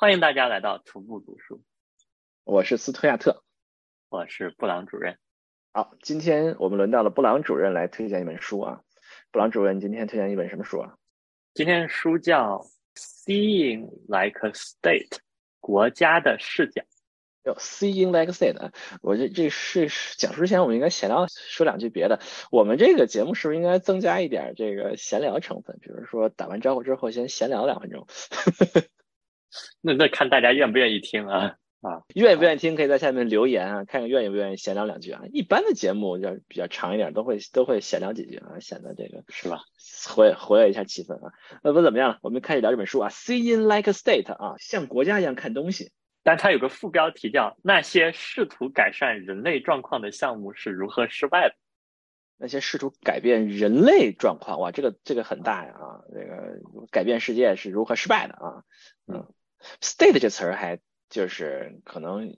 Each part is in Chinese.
欢迎大家来到徒步读书，我是斯图亚特，我是布朗主任。好，今天我们轮到了布朗主任来推荐一本书啊。布朗主任今天推荐一本什么书啊？今天书叫《Seeing Like a State》，国家的视角。有 Seeing Like a State，我这这是讲述之前，我们应该闲聊说两句别的。我们这个节目是不是应该增加一点这个闲聊成分？比如说打完招呼之后先闲聊两分钟。那那看大家愿不愿意听啊啊，愿意不愿意听可以在下面留言啊，看看愿意不愿意闲聊两句啊。一般的节目要比较长一点，都会都会闲聊几句啊，显得这个是吧？活跃活跃一下气氛啊。那不怎么样，我们开始聊这本书啊，Seeing Like a State 啊，像国家一样看东西。但它有个副标题叫“那些试图改善人类状况的项目是如何失败的”。那些试图改变人类状况，哇，这个这个很大呀啊，这个改变世界是如何失败的啊？嗯，state 这词儿还就是可能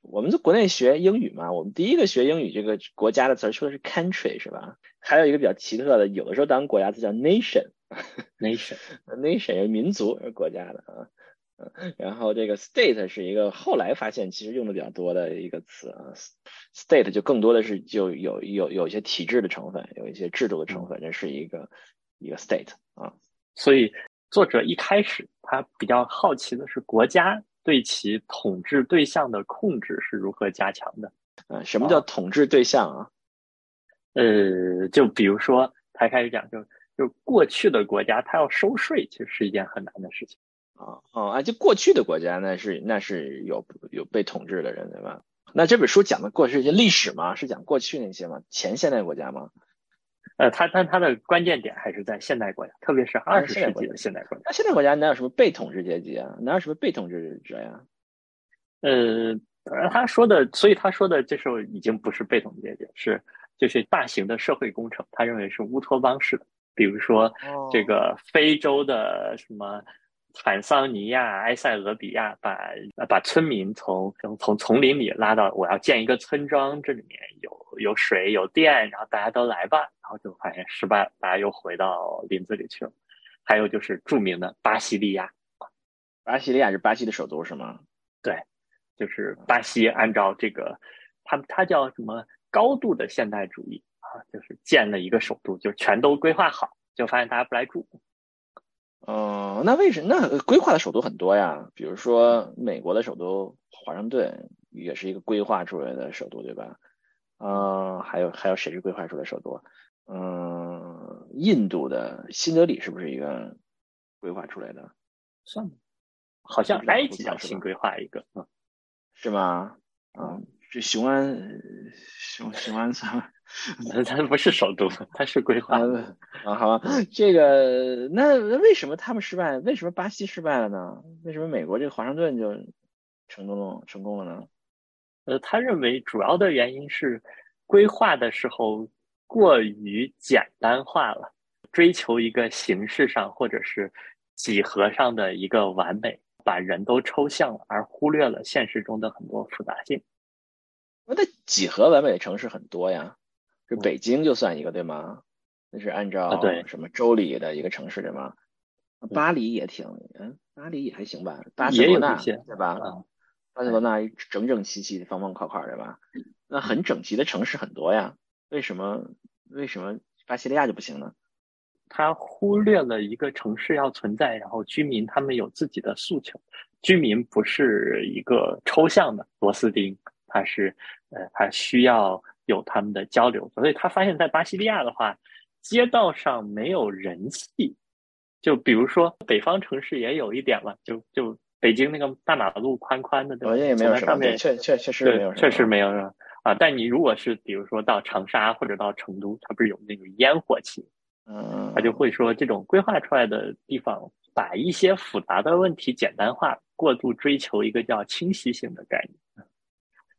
我们在国内学英语嘛，我们第一个学英语这个国家的词儿说的是 country 是吧？还有一个比较奇特的，有的时候当国家词叫 nation，nation，nation 是民族是国家的啊。然后这个 state 是一个后来发现其实用的比较多的一个词啊，state 就更多的是就有有有一些体制的成分，有一些制度的成分，这是一个一个 state 啊。所以作者一开始他比较好奇的是国家对其统治对象的控制是如何加强的。嗯，什么叫统治对象啊？呃，就比如说他开始讲，就就过去的国家他要收税，其实是一件很难的事情。啊哦啊！就过去的国家，那是那是有有被统治的人，对吧？那这本书讲的过去一些历史吗？是讲过去那些吗？前现代国家吗？呃，它但它的关键点还是在现代国家，特别是二十世纪的现代国家。那现代国家哪有什么被统治阶级啊？哪有什么被统治者呀？呃，他说的，所以他说的这时候已经不是被统治阶级，是就是大型的社会工程。他认为是乌托邦式的，比如说这个非洲的什么。坦桑尼亚、埃塞俄比亚把把村民从从丛林里拉到，我要建一个村庄，这里面有有水有电，然后大家都来吧，然后就发现失败了，大家又回到林子里去了。还有就是著名的巴西利亚，巴西利亚是巴西的首都是吗？对，就是巴西按照这个，它它叫什么高度的现代主义啊，就是建了一个首都，就全都规划好，就发现大家不来住。哦，那为什么？那规划的首都很多呀，比如说美国的首都华盛顿也是一个规划出来的首都，对吧？嗯，还有还有谁是规划出来首都？嗯，印度的新德里是不是一个规划出来的？算吗？好像埃及要新规划一个，嗯，是吗？嗯，这雄安雄雄安山。它不是首都，它是规划啊。好，这个那为什么他们失败？为什么巴西失败了呢？为什么美国这个华盛顿就成功了？成功了呢？呃，他认为主要的原因是规划的时候过于简单化了，追求一个形式上或者是几何上的一个完美，把人都抽象了，而忽略了现实中的很多复杂性。那几何完美的城市很多呀。这北京就算一个对吗？那是按照对什么周礼的一个城市对吗？巴黎也挺，嗯，巴黎也还行吧。巴塞罗那对吧？巴塞罗那整整齐齐、方方块块对吧？那很整齐的城市很多呀。为什么为什么巴西利亚就不行呢？他忽略了一个城市要存在，然后居民他们有自己的诉求。居民不是一个抽象的螺丝钉，他是呃，他需要。有他们的交流，所以他发现，在巴西利亚的话，街道上没有人气。就比如说，北方城市也有一点嘛，就就北京那个大马路宽宽的，对吧？也没有上面确确确实没有，确实没有是吧？啊，但你如果是比如说到长沙或者到成都，它不是有那种烟火气？嗯，他就会说，这种规划出来的地方，把一些复杂的问题简单化，过度追求一个叫清晰性的概念。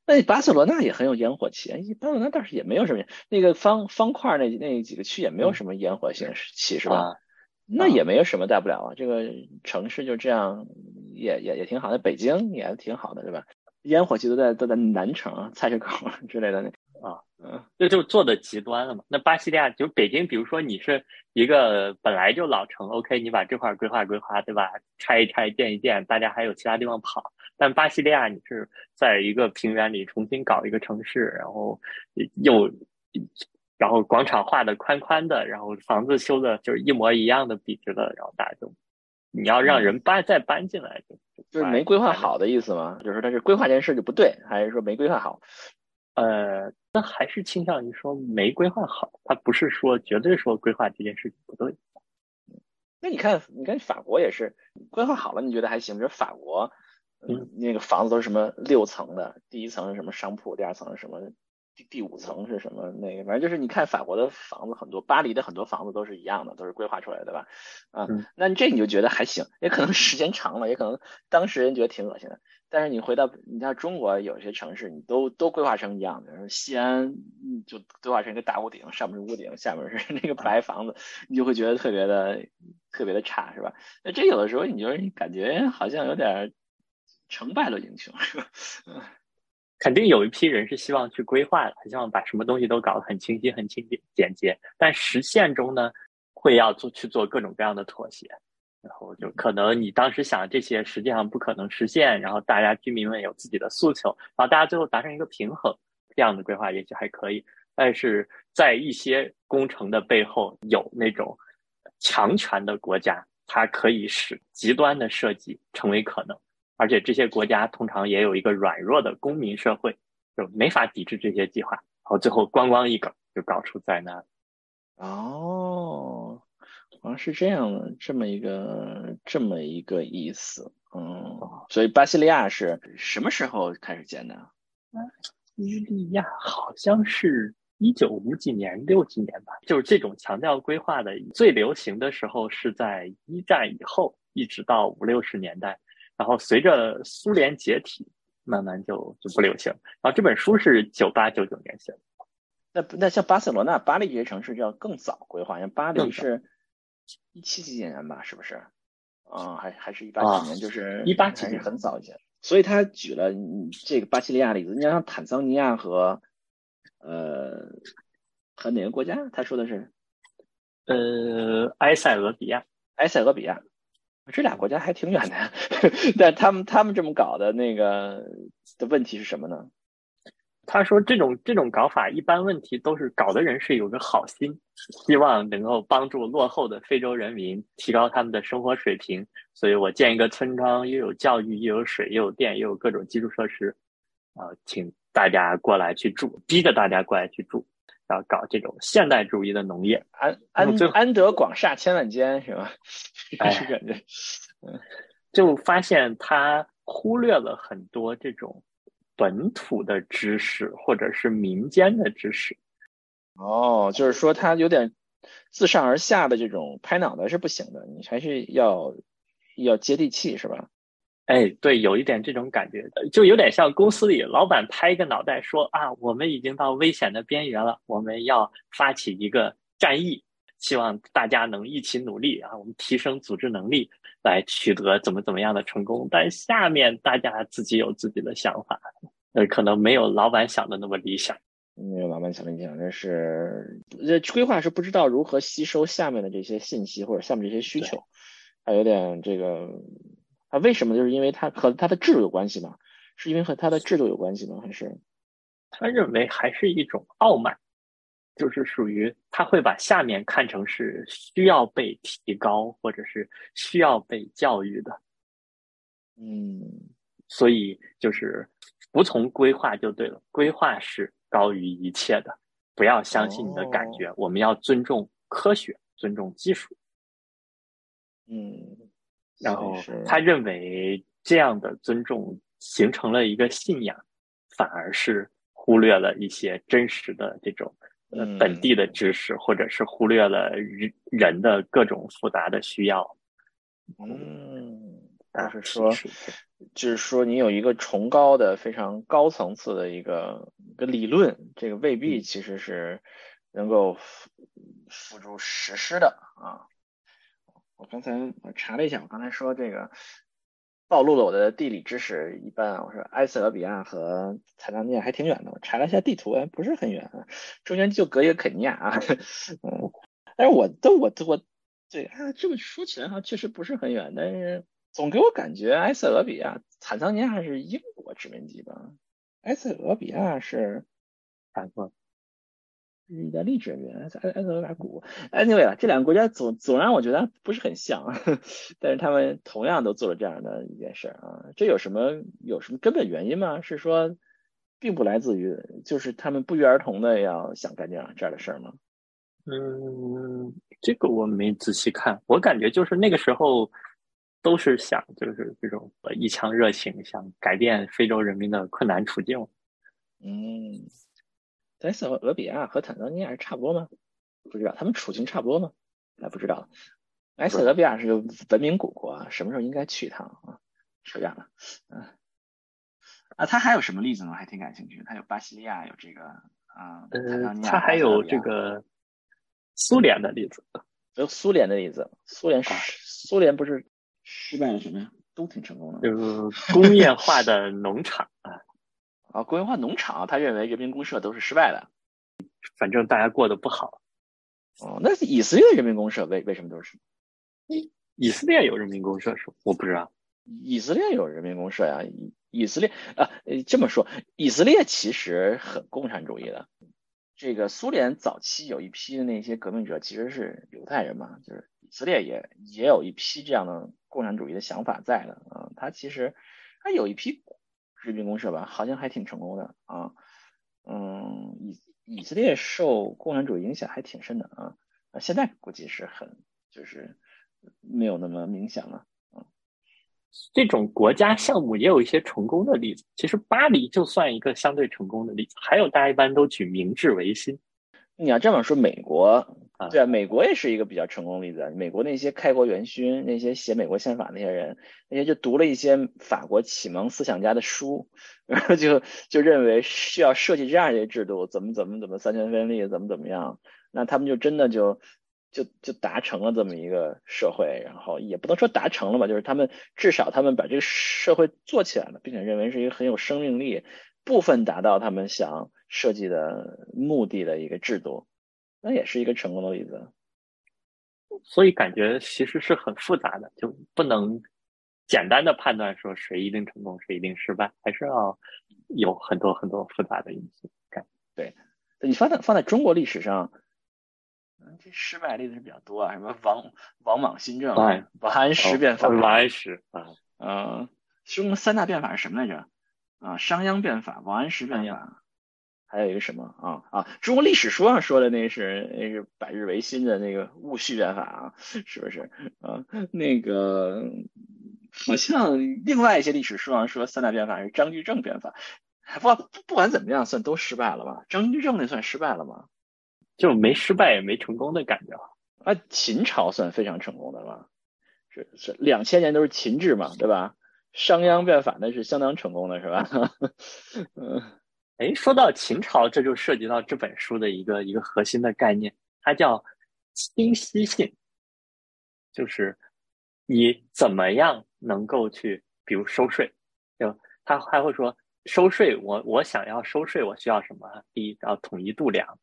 那巴塞罗那也很有烟火气，巴塞罗那倒是也没有什么，那个方方块那那几个区也没有什么烟火性气，是吧？那也没有什么大不了啊，这个城市就这样，也也也挺好的。北京也挺好的，对吧？烟火气都在都在南城、菜市口 之类的那。啊，嗯，这就做的极端了嘛。那巴西利亚就北京，比如说你是一个本来就老城，OK，你把这块规划规划，对吧？拆一拆，建一建，大家还有其他地方跑。但巴西利亚你是在一个平原里重新搞一个城市，然后又然后广场画的宽宽的，然后房子修的就是一模一样的笔直的，然后大家就你要让人搬再搬进来，就就是没规划好的意思吗？就是他是规划这件事就不对，还是说没规划好？呃，那还是倾向于说没规划好，他不是说绝对说规划这件事情不对。那你看，你看法国也是规划好了，你觉得还行？比如法国，嗯，那个房子都是什么六层的，第一层是什么商铺，第二层是什么？第第五层是什么？那个反正就是你看法国的房子很多，巴黎的很多房子都是一样的，都是规划出来的吧？啊，那这你就觉得还行，也可能时间长了，也可能当时人觉得挺恶心的。但是你回到你像中国有些城市，你都都规划成一样的，西安就规划成一个大屋顶，上面是屋顶，下面是那个白房子，你就会觉得特别的特别的差，是吧？那这有的时候你就是感觉好像有点成败论英雄，是吧？肯定有一批人是希望去规划的，希望把什么东西都搞得很清晰、很清简简洁，但实现中呢，会要做去做各种各样的妥协。然后就可能你当时想这些实际上不可能实现，然后大家居民们有自己的诉求，然后大家最后达成一个平衡，这样的规划也许还可以。但是在一些工程的背后，有那种强权的国家，它可以使极端的设计成为可能，而且这些国家通常也有一个软弱的公民社会，就没法抵制这些计划，然后最后咣咣一梗就搞出灾难。哦。好像是这样的，这么一个这么一个意思，嗯，所以巴西利亚是什么时候开始建的？巴西利亚好像是一九五几年、六几年吧。就是这种强调规划的最流行的时候是在一战以后，一直到五六十年代，然后随着苏联解体，慢慢就就不流行。然后这本书是九八九九年写的。那那像巴塞罗那、巴黎这些城市就要更早规划，像巴黎是。一七几几年吧，是不是？啊，还还是一八几年，就是一八几年，很早以前。所以他举了这个巴西利亚例子。你像坦桑尼亚和呃和哪个国家？他说的是呃埃塞俄比亚，埃塞俄比亚，这俩国家还挺远的。但他们他们这么搞的那个的问题是什么呢？他说：“这种这种搞法，一般问题都是搞的人是有个好心，希望能够帮助落后的非洲人民提高他们的生活水平。所以我建一个村庄，又有教育，又有水，又有电，又有各种基础设施，啊，请大家过来去住，逼着大家过来去住，然后搞这种现代主义的农业。安安安得广厦千万间，是吧？哎，感觉，嗯，就发现他忽略了很多这种。”本土的知识或者是民间的知识，哦，就是说他有点自上而下的这种拍脑袋是不行的，你还是要要接地气，是吧？哎，对，有一点这种感觉，就有点像公司里老板拍一个脑袋说啊，我们已经到危险的边缘了，我们要发起一个战役，希望大家能一起努力啊，我们提升组织能力。来取得怎么怎么样的成功，但下面大家自己有自己的想法，呃，可能没有老板想的那么理想。没有老板想的理想，但是这规划是不知道如何吸收下面的这些信息或者下面这些需求，还有点这个，他为什么？就是因为他和他的制度有关系吗？是因为和他的制度有关系吗？还是他认为还是一种傲慢？就是属于他会把下面看成是需要被提高或者是需要被教育的，嗯，所以就是服从规划就对了，规划是高于一切的，不要相信你的感觉，我们要尊重科学，尊重技术，嗯，然后他认为这样的尊重形成了一个信仰，反而是忽略了一些真实的这种。呃，本地的知识，或者是忽略了人人的各种复杂的需要。嗯，就是说，就是说，你有一个崇高的、非常高层次的一个一个理论，这个未必其实是能够付诸实施的啊。我刚才我查了一下，我刚才说这个暴露了我的地理知识一般。我说埃塞俄比亚和坦桑尼亚还挺远的，我查了一下地图，哎，不是很远，中间就隔一个肯尼亚啊。嗯，但是我都我我对啊，这么说起来哈确实不是很远，但是总给我感觉埃塞俄比亚、坦桑尼亚是英国殖民地吧？埃塞俄比亚是法国。意大利殖民，埃埃塞俄比亚古，anyway 啊，这两个国家总总让我觉得不是很像，但是他们同样都做了这样的一件事啊，这有什么有什么根本原因吗？是说并不来自于，就是他们不约而同的要想干这样这样的事儿吗？嗯，这个我没仔细看，我感觉就是那个时候都是想就是这种一腔热情，想改变非洲人民的困难处境，嗯。埃塞俄比亚和坦桑尼亚是差不多吗？不知道，他们处境差不多吗？那不知道。埃塞俄比亚是个文明古国，什么时候应该去一趟啊？扯远了。嗯。啊，它还有什么例子呢？还挺感兴趣。他有巴西利亚，有这个啊。呃，它还有这个苏联的例子。有苏联的例子。苏联是苏联不是失败了什么呀？都挺成功的。就是工业化的农场啊。啊，工业化农场，他认为人民公社都是失败的，反正大家过得不好。哦，那以色列人民公社为为什么都是？以以色列有人民公社是？我不知道。以色列有人民公社呀，以以色列啊，这么说，以色列其实很共产主义的。这个苏联早期有一批的那些革命者其实是犹太人嘛，就是以色列也也有一批这样的共产主义的想法在的啊。他其实他有一批。人民公社吧，好像还挺成功的啊。嗯，以以色列受共产主义影响还挺深的啊。现在估计是很就是没有那么明显了啊。这种国家项目也有一些成功的例子，其实巴黎就算一个相对成功的例子。还有大家一般都举明治维新。你要这么说，美国。啊对啊，美国也是一个比较成功的例子。美国那些开国元勋，那些写美国宪法那些人，那些就读了一些法国启蒙思想家的书，然后就就认为需要设计这样一些制度，怎么怎么怎么三权分立，怎么怎么样，那他们就真的就就就达成了这么一个社会，然后也不能说达成了吧，就是他们至少他们把这个社会做起来了，并且认为是一个很有生命力，部分达到他们想设计的目的的一个制度。那也是一个成功的例子，所以感觉其实是很复杂的，就不能简单的判断说谁一定成功，谁一定失败，还是要有很多很多复杂的因素。感对，你放在放在中国历史上，这失败例子是比较多啊，什么王王莽新政、王安石变法、王安石啊，嗯，中国三大变法是什么来着？啊，商鞅变法、王安石变法。还有一个什么啊啊？中国历史书上说的那是那是百日维新的那个戊戌变法啊，是不是啊？那个好像另外一些历史书上说三大变法是张居正变法，不不不管怎么样，算都失败了吧？张居正那算失败了吗？就没失败也没成功的感觉啊。秦朝算非常成功的吧？是是两千年都是秦制嘛，对吧？商鞅变法那是相当成功的，是吧？嗯。哎，说到秦朝，这就涉及到这本书的一个一个核心的概念，它叫清晰性，就是你怎么样能够去，比如收税，就他还会说收税，我我想要收税，我需要什么？第一要统一度量，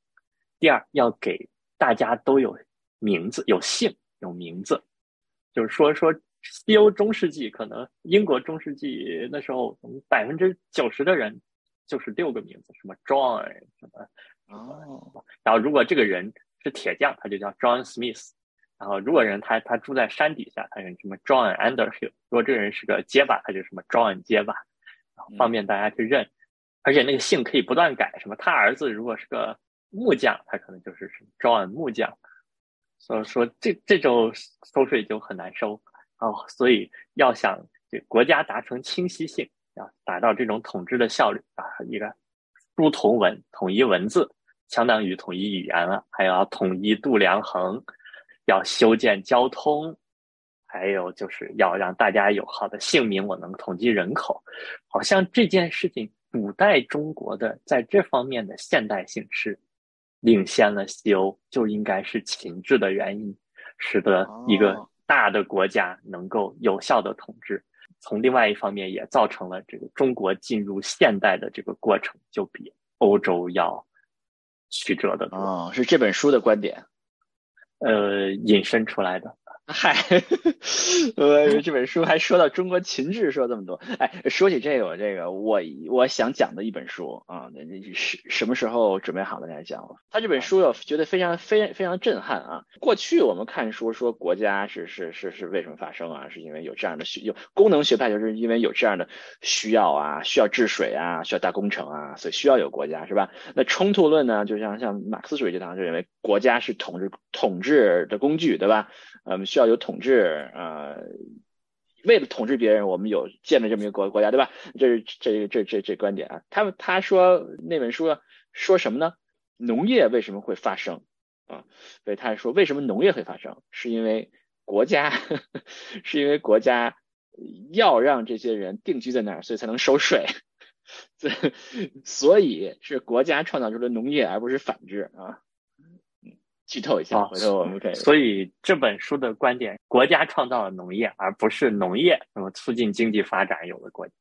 第二要给大家都有名字、有姓、有名字，就是说说西欧中世纪，可能英国中世纪那时候，百分之九十的人。就是六个名字，什么 John 什么哦，然后如果这个人是铁匠，他就叫 John Smith，然后如果人他他住在山底下，他是什么 John Underhill，如果这个人是个结巴，他就什么 John 结巴，方便大家去认，而且那个姓可以不断改，什么他儿子如果是个木匠，他可能就是什么 John 木匠，所以说这这种收税就很难收。哦，所以要想这国家达成清晰性。要达到这种统治的效率啊，一个书同文，统一文字，相当于统一语言了。还要统一度量衡，要修建交通，还有就是要让大家有好的姓名，我能统计人口。好像这件事情，古代中国的在这方面的现代性是领先了西欧，就应该是秦制的原因，使得一个大的国家能够有效的统治。从另外一方面也造成了这个中国进入现代的这个过程就比欧洲要曲折的多。是这本书的观点，呃，引申出来的。嗨，呃，这本书还说到中国秦制，说这么多。哎，说起这个，我这个我我想讲的一本书啊，那那是什么时候准备好了来讲？他这本书我觉得非常非非常震撼啊。过去我们看书说国家是是是是为什么发生啊？是因为有这样的需有功能学派，就是因为有这样的需要啊，需要治水啊，需要大工程啊，所以需要有国家是吧？那冲突论呢，就像像马克思主义这堂就认为国家是统治统治的工具，对吧？我们，需要有统治啊，为了统治别人，我们有建了这么一个国国家，对吧？这是这这这这观点啊。他们他说那本书说什么呢？农业为什么会发生啊？所以他说为什么农业会发生，是因为国家 是因为国家要让这些人定居在那儿，所以才能收税。所以是国家创造出了农业，而不是反之啊。剧透一下，回头我们可以。所以这本书的观点，国家创造了农业，而不是农业那么促进经济发展有了国家。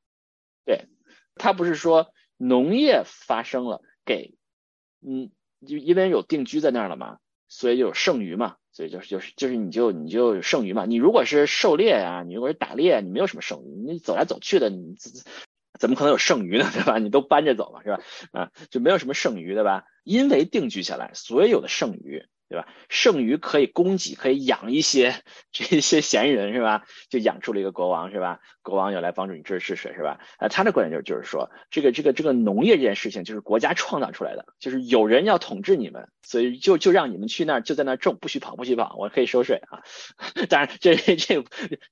对，他不是说农业发生了，给嗯，就因为有定居在那儿了嘛，所以就有剩余嘛，所以就是就是就是你就你就有剩余嘛。你如果是狩猎呀，你如果是打猎，你没有什么剩余，你走来走去的，你怎么可能有剩余呢？对吧？你都搬着走嘛，是吧？啊，就没有什么剩余，对吧？因为定居下来，所有的剩余。对吧？剩余可以供给，可以养一些这些闲人，是吧？就养出了一个国王，是吧？国王又来帮助你治治水，是吧？啊，他的观点就是就是说，这个这个这个农业这件事情就是国家创造出来的，就是有人要统治你们，所以就就让你们去那儿，就在那儿种，不许跑，不许跑，我可以收税啊。当然，这这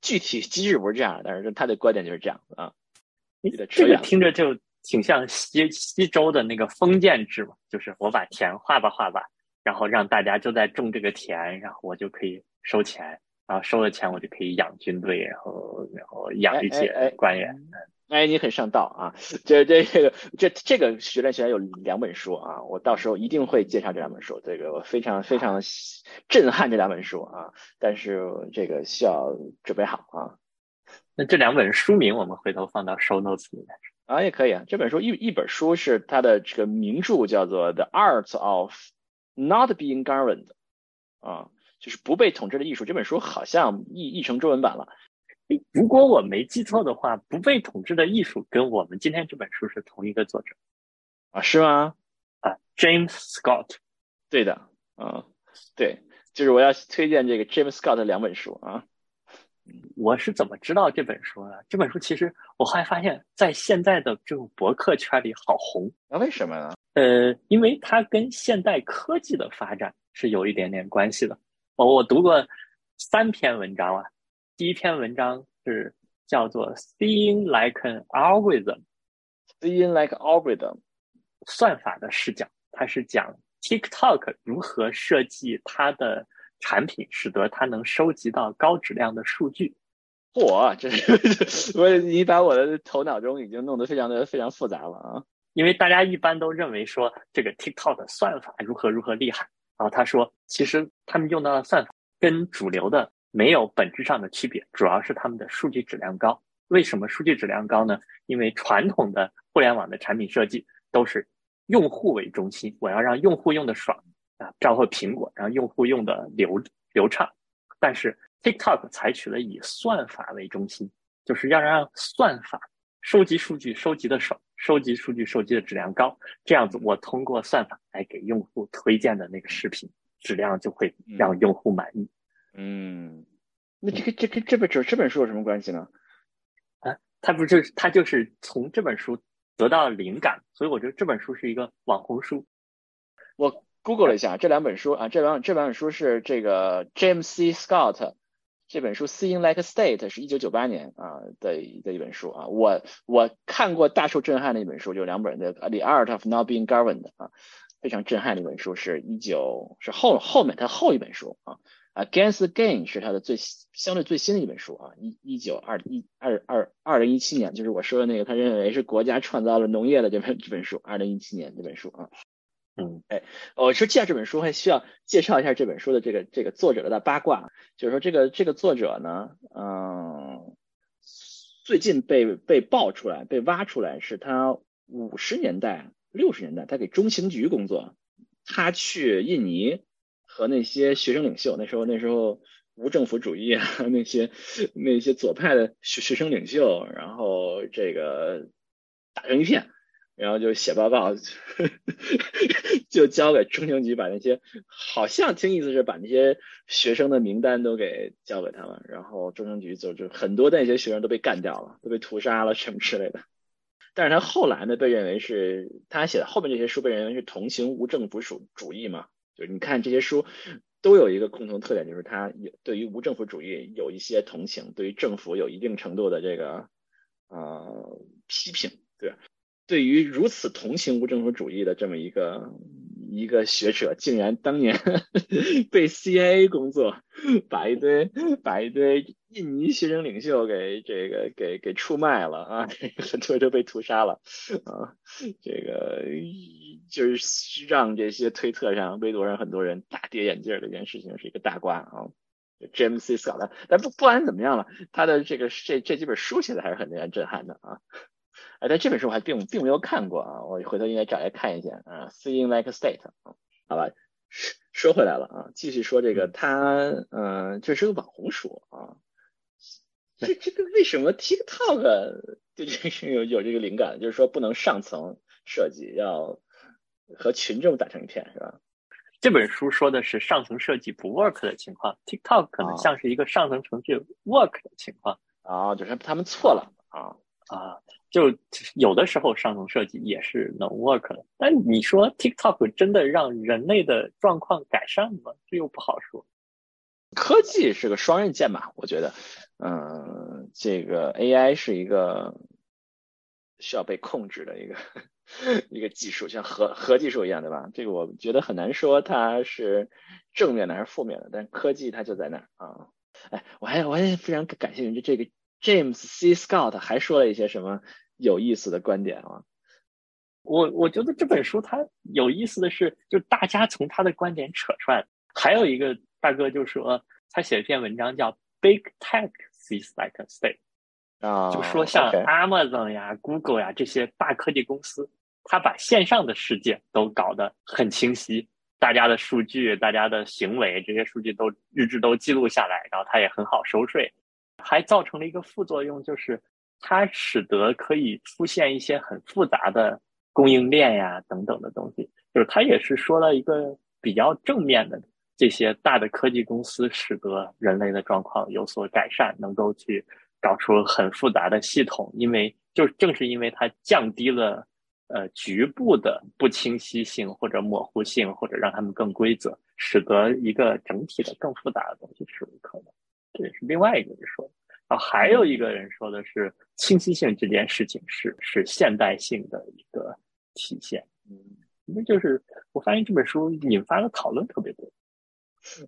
具体机制不是这样，但是他的观点就是这样啊。这个听着就挺像西西周的那个封建制嘛，就是我把田划吧划吧。然后让大家就在种这个田，然后我就可以收钱，然后收了钱我就可以养军队，然后然后养一些官员。哎，你很上道啊！这这这个这这个学院学院有两本书啊，我到时候一定会介绍这两本书。这个我非常非常震撼这两本书啊，但是这个需要准备好啊。那这两本书名我们回头放到 show notes 里面啊，也可以啊。这本书一一本书是它的这个名著叫做《The Art of》。Not being governed，啊，就是不被统治的艺术。这本书好像译译成中文版了。如果我没记错的话，《不被统治的艺术》跟我们今天这本书是同一个作者啊？是吗？啊，James Scott。对的，啊，对，就是我要推荐这个 James Scott 的两本书啊。我是怎么知道这本书呢？这本书其实我后来发现，在现在的这种博客圈里好红。那为什么呢？呃，因为它跟现代科技的发展是有一点点关系的。我我读过三篇文章啊，第一篇文章是叫做 “Seeing Like an Algorithm”，“Seeing Like Algorithm”，算法的视角，它是讲 TikTok 如何设计它的产品，使得它能收集到高质量的数据。嚯，这是 我你把我的头脑中已经弄得非常的非常复杂了啊！因为大家一般都认为说这个 TikTok 的算法如何如何厉害，然后他说，其实他们用到的算法跟主流的没有本质上的区别，主要是他们的数据质量高。为什么数据质量高呢？因为传统的互联网的产品设计都是用户为中心，我要让用户用的爽啊，包括苹果，让用户用的流流畅。但是 TikTok 采取了以算法为中心，就是要让算法。收集数据收集的少，收集数据收集的质量高，这样子我通过算法来给用户推荐的那个视频质量就会让用户满意。嗯，那这个这跟这本这这本书有什么关系呢？啊，他不就是他就是从这本书得到灵感，所以我觉得这本书是一个网红书。我 Google 了一下这两本书啊，这两这两本书是这个 James C. Scott。这本书《Seeing Like a State》是一九九八年啊的的一本书啊，我我看过大受震撼的一本书，就两本的《The Art of Not Being Governed》啊，非常震撼的一本书，是一九是后后面他后一本书啊，《Against the Gain》是他的最相对最新的一本书啊，一一九二一二二二零一七年，就是我说的那个他认为是国家创造了农业的这本这本书，二零一七年这本书啊。嗯，哎，我说介绍这本书还需要介绍一下这本书的这个这个作者的八卦，就是说这个这个作者呢，嗯，最近被被爆出来、被挖出来，是他五十年代、六十年代，他给中情局工作，他去印尼和那些学生领袖，那时候那时候无政府主义啊，那些那些左派的学学生领袖，然后这个打成一片。然后就写报告，就交给中情局，把那些好像听意思是把那些学生的名单都给交给他们，然后中情局就就很多那些学生都被干掉了，都被屠杀了什么之类的。但是他后来呢，被认为是他写的后面这些书被认为是同情无政府主主义嘛？就是你看这些书都有一个共同特点，就是他有对于无政府主义有一些同情，对于政府有一定程度的这个呃批评，对。对于如此同情无政府主义的这么一个一个学者，竟然当年 被 CIA 工作，把一堆把一堆印尼学生领袖给这个给给出卖了啊，很多人都被屠杀了啊，这个就是让这些推特上、微博上很多人大跌眼镜的一件事情，是一个大瓜啊。James C. Scott，但不不管怎么样了，他的这个这这几本书写的还是很令人震撼的啊。哎，但这本书我还并并没有看过啊，我回头应该找来看一下啊。Seeing like a state，好吧，说回来了啊，继续说这个，他嗯，这是个网红书啊。这这个为什么 TikTok 对这个有有这个灵感？就是说不能上层设计，要和群众打成一片，是吧？这本书说的是上层设计不 work 的情况，TikTok 可能像是一个上层程序 work 的情况啊，就是他们错了啊啊。就有的时候上层设计也是能 work 的，但你说 TikTok 真的让人类的状况改善吗？这又不好说。科技是个双刃剑吧？我觉得，嗯，这个 AI 是一个需要被控制的一个 一个技术，像核核技术一样，对吧？这个我觉得很难说它是正面的还是负面的，但科技它就在那儿啊。哎，我还我还非常感兴趣这个。James C. Scott 还说了一些什么有意思的观点啊？我我觉得这本书它有意思的是，就大家从他的观点扯出来。还有一个大哥就说，他写了一篇文章叫《Big Tech Sees Like a State》，啊，就说像 Amazon 呀、Google 呀这些大科技公司，他把线上的世界都搞得很清晰，大家的数据、大家的行为这些数据都日志都记录下来，然后他也很好收税。还造成了一个副作用，就是它使得可以出现一些很复杂的供应链呀等等的东西。就是他也是说了一个比较正面的，这些大的科技公司使得人类的状况有所改善，能够去搞出很复杂的系统。因为就正是因为它降低了呃局部的不清晰性或者模糊性，或者让他们更规则，使得一个整体的更复杂的东西是有可能。这也是另外一个人说的，然后还有一个人说的是清晰性这件事情是是现代性的一个体现。嗯，那就是我发现这本书引发的讨论特别多。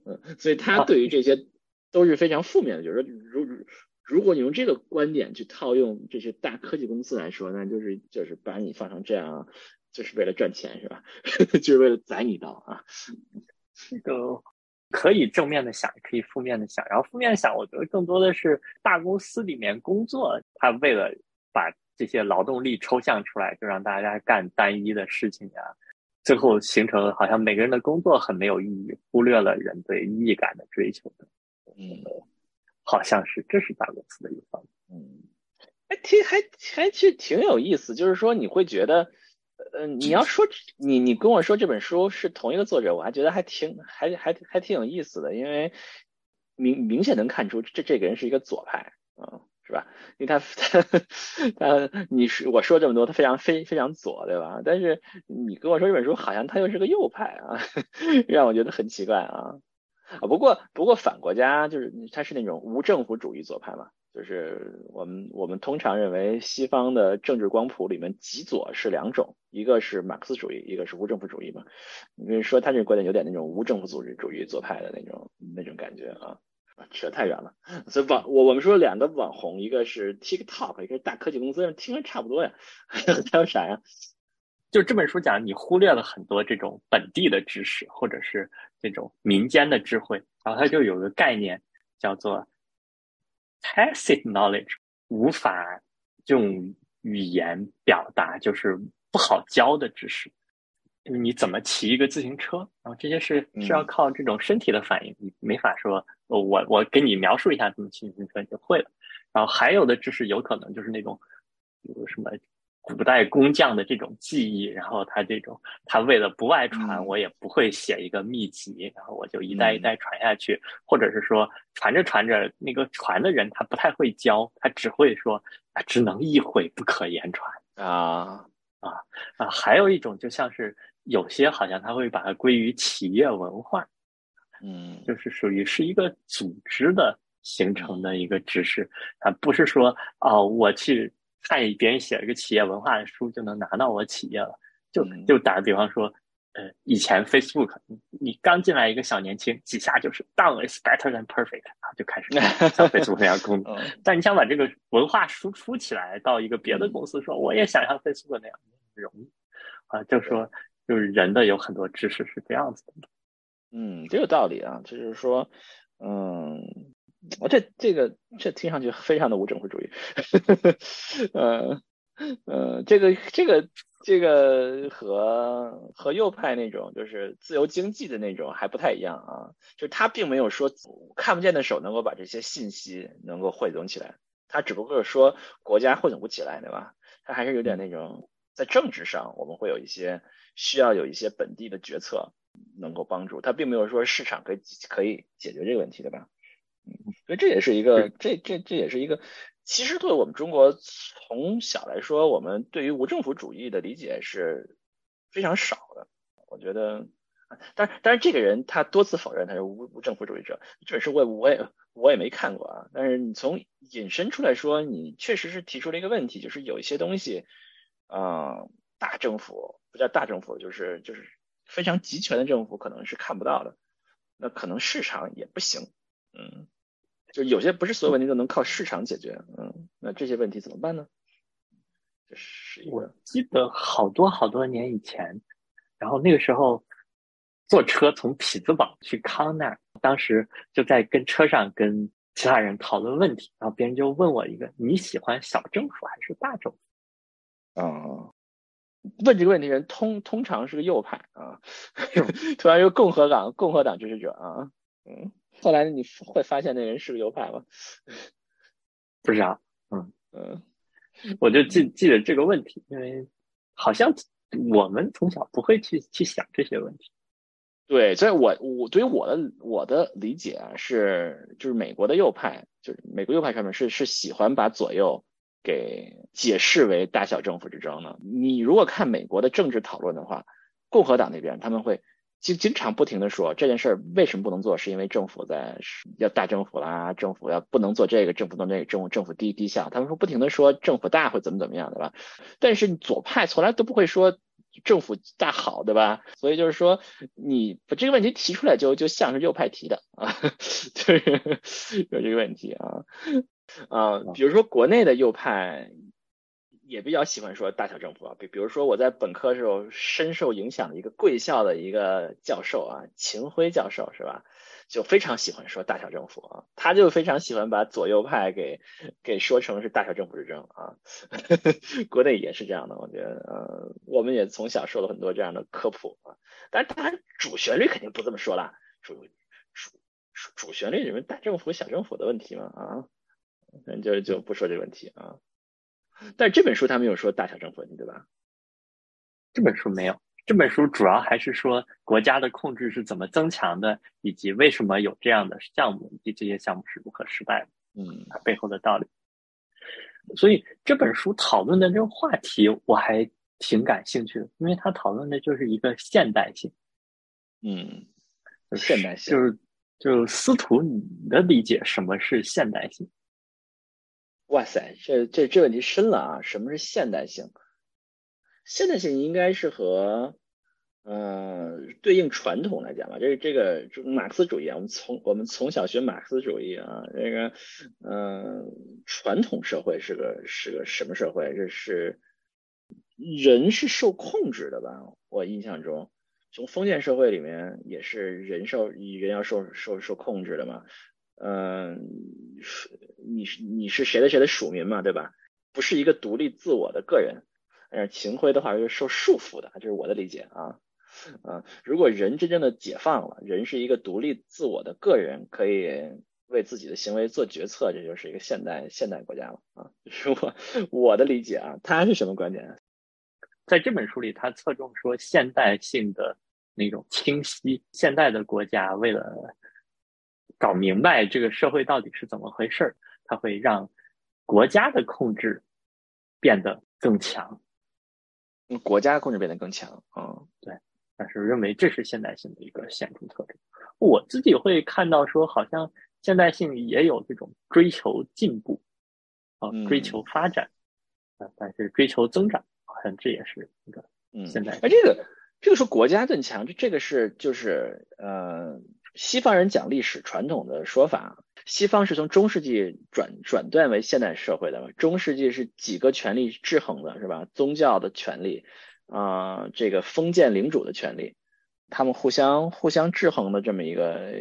嗯，所以他对于这些都是非常负面的，就是说，如如果你用这个观点去套用这些大科技公司来说，那就是就是把你放成这样，就是为了赚钱是吧？就是为了宰你一刀啊。这个。可以正面的想，也可以负面的想。然后负面想，我觉得更多的是大公司里面工作，他为了把这些劳动力抽象出来，就让大家干单一的事情呀，最后形成好像每个人的工作很没有意义，忽略了人对意义感的追求的。嗯，好像是这是大公司的一方面。嗯，还挺还还其实挺有意思，就是说你会觉得。呃，你要说你你跟我说这本书是同一个作者，我还觉得还挺还还还挺有意思的，因为明明显能看出这这个人是一个左派啊，是吧？因为他 他他你是我说这么多，他非常非非常左，对吧？但是你跟我说这本书好像他又是个右派啊，让我觉得很奇怪啊啊！不过不过反国家就是他是那种无政府主义左派嘛。就是我们我们通常认为西方的政治光谱里面极左是两种，一个是马克思主义，一个是无政府主义嘛。你可以说他这个观点有点那种无政府组织主义左派的那种那种感觉啊，扯太远了。所以网我我们说两个网红，一个是 TikTok，一个是大科技公司，听着差不多呀。还有啥呀？就这本书讲，你忽略了很多这种本地的知识，或者是这种民间的智慧，然后它就有个概念叫做。Tacit knowledge 无法用语言表达，就是不好教的知识。就你怎么骑一个自行车？然后这些是是要靠这种身体的反应，你没法说，我我给你描述一下怎么骑自行车你就会了。然后还有的知识有可能就是那种，比如什么古代工匠的这种技艺，然后他这种他为了不外传，我也不会写一个秘籍，然后我就一代一代传下去，或者是说传着传着，那个传的人他不太会教，他只会说啊，只能意会不可言传。啊。啊啊！还有一种就像是有些好像他会把它归于企业文化，嗯，就是属于是一个组织的。形成的一个知识，啊，不是说啊，我去看别人写了一个企业文化的书就能拿到我企业了。就就打个比方说，呃，以前 Facebook，你刚进来一个小年轻，几下就是 done is better than perfect，然后，就开始像 Facebook 那样工作。但你想把这个文化输出起来到一个别的公司，说我也想像 Facebook 那样，容易啊？就说就是人的有很多知识是这样子的。嗯，这有道理啊，就是说，嗯。我这这个这听上去非常的无政府主义，呃呃，这个这个这个和和右派那种就是自由经济的那种还不太一样啊，就是他并没有说看不见的手能够把这些信息能够汇总起来，他只不过是说国家汇总不起来，对吧？他还是有点那种在政治上我们会有一些需要有一些本地的决策能够帮助，他并没有说市场可以可以解决这个问题，对吧？所以这也是一个，这这这也是一个，其实对我们中国从小来说，我们对于无政府主义的理解是非常少的。我觉得，但但是这个人他多次否认他是无无政府主义者，这本书我我也我也没看过啊。但是你从引申出来说，你确实是提出了一个问题，就是有一些东西，嗯，大政府不叫大政府，就是就是非常集权的政府可能是看不到的，那可能市场也不行。嗯，就有些不是所有问题都能靠市场解决，嗯，那这些问题怎么办呢？这是一个，我记得好多好多年以前，然后那个时候坐车从匹兹堡去康那儿，当时就在跟车上跟其他人讨论问题，然后别人就问我一个：你喜欢小政府还是大政府？啊，问这个问题人通通常是个右派啊，突然一个共和党共和党支持者啊，嗯。后来你会发现那人是个右派吗？不知道，嗯嗯，我就记记得这个问题，因为好像我们从小不会去去想这些问题。对，所以我我对于我的我的理解啊，是就是美国的右派，就是美国右派上面是是喜欢把左右给解释为大小政府之争的。你如果看美国的政治讨论的话，共和党那边他们会。经经常不停的说这件事儿为什么不能做，是因为政府在要大政府啦，政府要不能做这个，政府弄那个，政府政府低低效。他们说不停的说政府大会怎么怎么样，对吧？但是左派从来都不会说政府大好，对吧？所以就是说你把这个问题提出来，就就像是右派提的啊，就是有这个问题啊啊，比如说国内的右派。也比较喜欢说大小政府啊，比比如说我在本科时候深受影响的一个贵校的一个教授啊，秦晖教授是吧？就非常喜欢说大小政府啊，他就非常喜欢把左右派给给说成是大小政府之争啊。国内也是这样的，我觉得呃，我们也从小受了很多这样的科普啊。但是当然主旋律肯定不这么说啦，主主主旋律里面大政府小政府的问题嘛啊，那就就不说这个问题啊。但这本书他没有说大小政府，对吧？这本书没有。这本书主要还是说国家的控制是怎么增强的，以及为什么有这样的项目，以及这些项目是如何失败的。嗯，它背后的道理。所以这本书讨论的这个话题我还挺感兴趣的，因为它讨论的就是一个现代性。嗯，现代性就是就司徒，你的理解什么是现代性？哇塞，这这这问题深了啊！什么是现代性？现代性应该是和，嗯，对应传统来讲吧。这个这个马克思主义啊，我们从我们从小学马克思主义啊，这个，嗯，传统社会是个是个什么社会？这是人是受控制的吧？我印象中，从封建社会里面也是人受人要受受受控制的嘛。嗯，你是你是谁的谁的属民嘛，对吧？不是一个独立自我的个人。而情辉的话是受束缚的，这是我的理解啊。嗯，如果人真正的解放了，人是一个独立自我的个人，可以为自己的行为做决策，这就是一个现代现代国家了啊。如果我的理解啊，他是什么观点？在这本书里，他侧重说现代性的那种清晰。现代的国家为了搞明白这个社会到底是怎么回事儿，它会让国家的控制变得更强。国家控制变得更强嗯，对，但是认为这是现代性的一个显著特征。我自己会看到说，好像现代性也有这种追求进步啊，追求发展啊，但是追求增长，好像这也是一个嗯现代。哎，这个这个说国家更强，这这个是就是呃，西方人讲历史传统的说法。西方是从中世纪转转段为现代社会的，中世纪是几个权力制衡的，是吧？宗教的权利啊，这个封建领主的权利，他们互相互相制衡的这么一个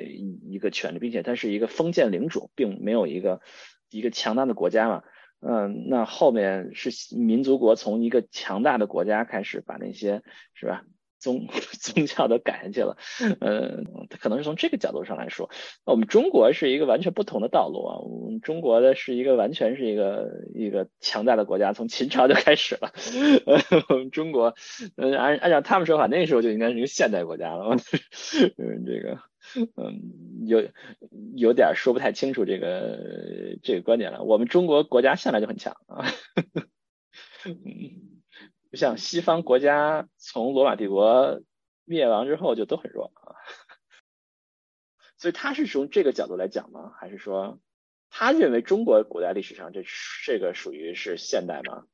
一个权利，并且它是一个封建领主，并没有一个一个强大的国家嘛。嗯，那后面是民族国从一个强大的国家开始把那些是吧？宗 宗教都赶下去了，嗯，可能是从这个角度上来说，我们中国是一个完全不同的道路啊。我们中国的是一个完全是一个一个强大的国家，从秦朝就开始了。呃我们中国，嗯，按按照他们说法，那时候就应该是一个现代国家了。嗯，这个，嗯，有有点说不太清楚这个这个观点了。我们中国国家向来就很强啊。嗯。不像西方国家从罗马帝国灭亡之后就都很弱啊，所以他是从这个角度来讲吗？还是说他认为中国古代历史上这这个属于是现代吗？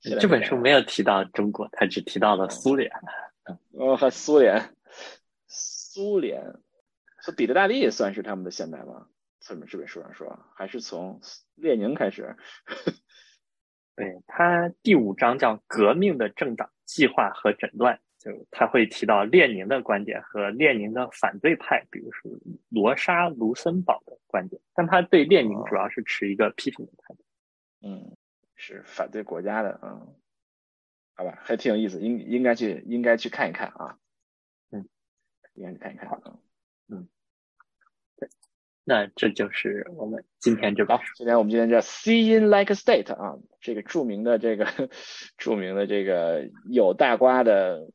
这本书没有提到中国，他只提到了苏联。哦，还苏联，苏联，说彼得大帝算是他们的现代吗？从这本书上说，还是从列宁开始？对他第五章叫“革命的政党计划和诊断”，就他会提到列宁的观点和列宁的反对派，比如说罗莎·卢森堡的观点，但他对列宁主要是持一个批评的态度。嗯，是反对国家的啊，好吧，还挺有意思，应应该去应该去看一看啊。嗯，应该去看一看嗯。嗯。那这就是我们今天这本书。今天我们今天叫 Seeing Like a State 啊，这个著名的这个著名的这个有大瓜的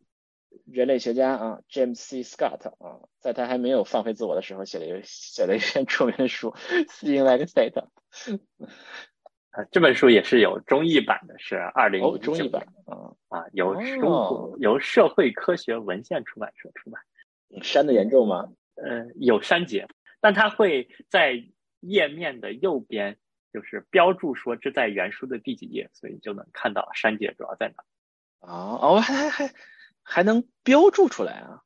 人类学家啊，James C. Scott 啊，在他还没有放飞自我的时候，写了一写了一篇著名的书 Seeing Like a State。啊，这本书也是有中译版的，是二零一九版啊啊，由中国由社会科学文献出版社出版。删的严重吗？呃，有删节。但它会在页面的右边，就是标注说这在原书的第几页，所以就能看到删节主要在哪。哦哦，还还还还能标注出来啊？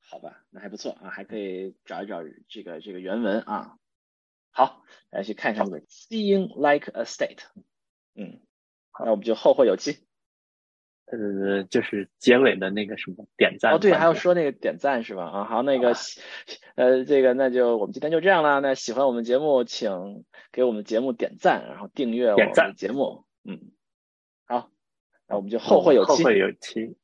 好吧，那还不错啊，还可以找一找这个这个原文啊。好，来去看一下这个 Seeing Like a State。嗯，那我们就后会有期。呃，就是结尾的那个什么点赞哦，对，还要说那个点赞是吧？啊，好，那个，呃，这个那就我们今天就这样了。那喜欢我们节目，请给我们节目点赞，然后订阅我们节目。嗯，好，那我们就后会有期。后会有期。